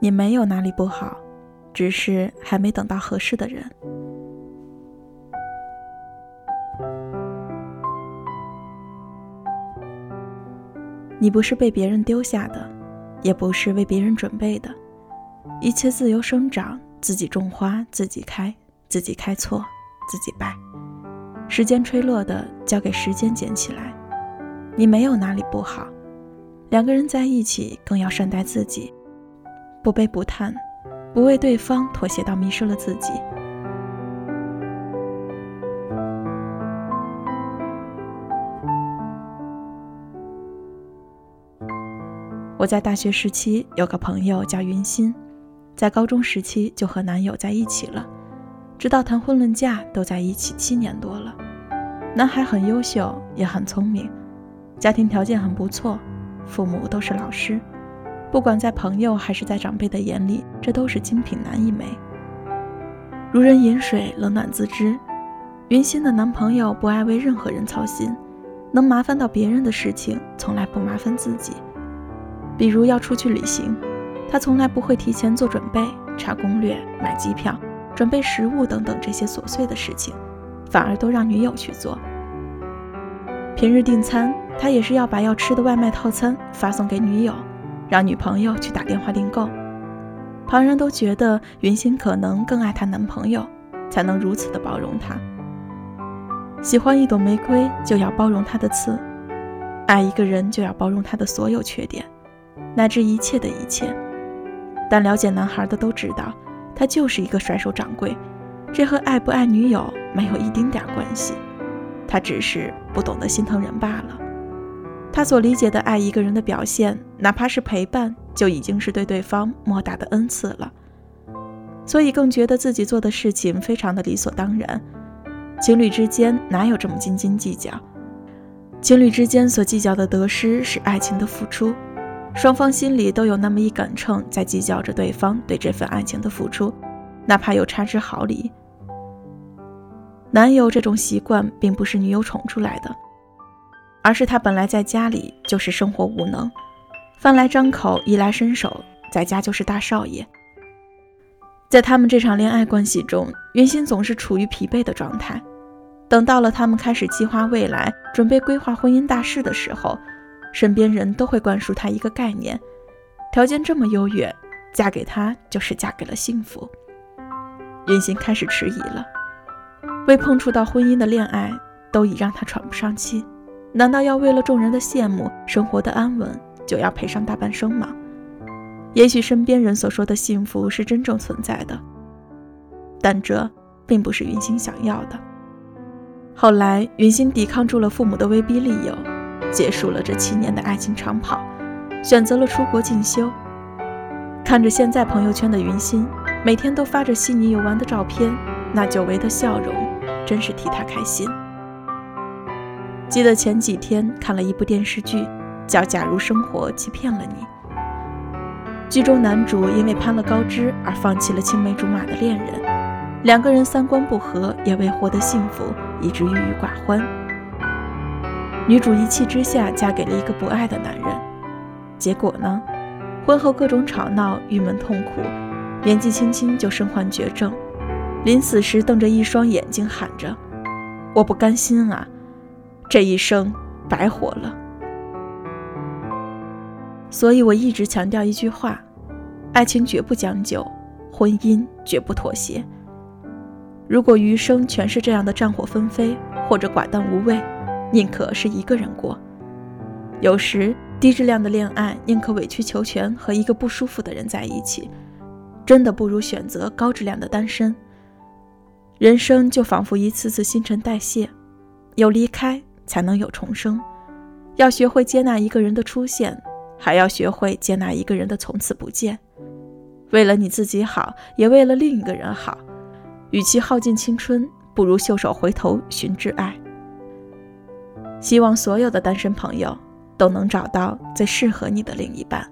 你没有哪里不好，只是还没等到合适的人。你不是被别人丢下的，也不是为别人准备的，一切自由生长，自己种花，自己开，自己开错，自己败。时间吹落的，交给时间捡起来。你没有哪里不好，两个人在一起，更要善待自己，不卑不亢，不为对方妥协到迷失了自己。我在大学时期有个朋友叫云心，在高中时期就和男友在一起了，直到谈婚论嫁都在一起七年多了。男孩很优秀，也很聪明，家庭条件很不错，父母都是老师，不管在朋友还是在长辈的眼里，这都是精品男一枚。如人饮水，冷暖自知。云心的男朋友不爱为任何人操心，能麻烦到别人的事情，从来不麻烦自己。比如要出去旅行，他从来不会提前做准备、查攻略、买机票、准备食物等等这些琐碎的事情，反而都让女友去做。平日订餐，他也是要把要吃的外卖套餐发送给女友，让女朋友去打电话订购。旁人都觉得云心可能更爱她男朋友，才能如此的包容她。喜欢一朵玫瑰，就要包容它的刺；爱一个人，就要包容他的所有缺点。乃至一切的一切，但了解男孩的都知道，他就是一个甩手掌柜，这和爱不爱女友没有一丁点关系，他只是不懂得心疼人罢了。他所理解的爱一个人的表现，哪怕是陪伴，就已经是对对方莫大的恩赐了，所以更觉得自己做的事情非常的理所当然。情侣之间哪有这么斤斤计较？情侣之间所计较的得失是爱情的付出。双方心里都有那么一杆秤，在计较着对方对这份爱情的付出，哪怕有差之毫厘。男友这种习惯并不是女友宠出来的，而是他本来在家里就是生活无能，饭来张口，衣来伸手，在家就是大少爷。在他们这场恋爱关系中，云心总是处于疲惫的状态。等到了他们开始计划未来，准备规划婚姻大事的时候。身边人都会灌输他一个概念：条件这么优越，嫁给他就是嫁给了幸福。云心开始迟疑了，未碰触到婚姻的恋爱都已让她喘不上气，难道要为了众人的羡慕、生活的安稳，就要赔上大半生吗？也许身边人所说的幸福是真正存在的，但这并不是云心想要的。后来，云心抵抗住了父母的威逼利诱。结束了这七年的爱情长跑，选择了出国进修。看着现在朋友圈的云心，每天都发着悉尼游玩的照片，那久违的笑容，真是替她开心。记得前几天看了一部电视剧，叫《假如生活欺骗了你》。剧中男主因为攀了高枝而放弃了青梅竹马的恋人，两个人三观不合，也为获得幸福，以致郁郁寡欢。女主一气之下嫁给了一个不爱的男人，结果呢？婚后各种吵闹，郁闷痛苦，年纪轻轻就身患绝症，临死时瞪着一双眼睛喊着：“我不甘心啊，这一生白活了。”所以我一直强调一句话：爱情绝不将就，婚姻绝不妥协。如果余生全是这样的战火纷飞，或者寡淡无味。宁可是一个人过，有时低质量的恋爱，宁可委曲求全和一个不舒服的人在一起，真的不如选择高质量的单身。人生就仿佛一次次新陈代谢，有离开才能有重生。要学会接纳一个人的出现，还要学会接纳一个人的从此不见。为了你自己好，也为了另一个人好，与其耗尽青春，不如袖手回头寻挚爱。希望所有的单身朋友都能找到最适合你的另一半。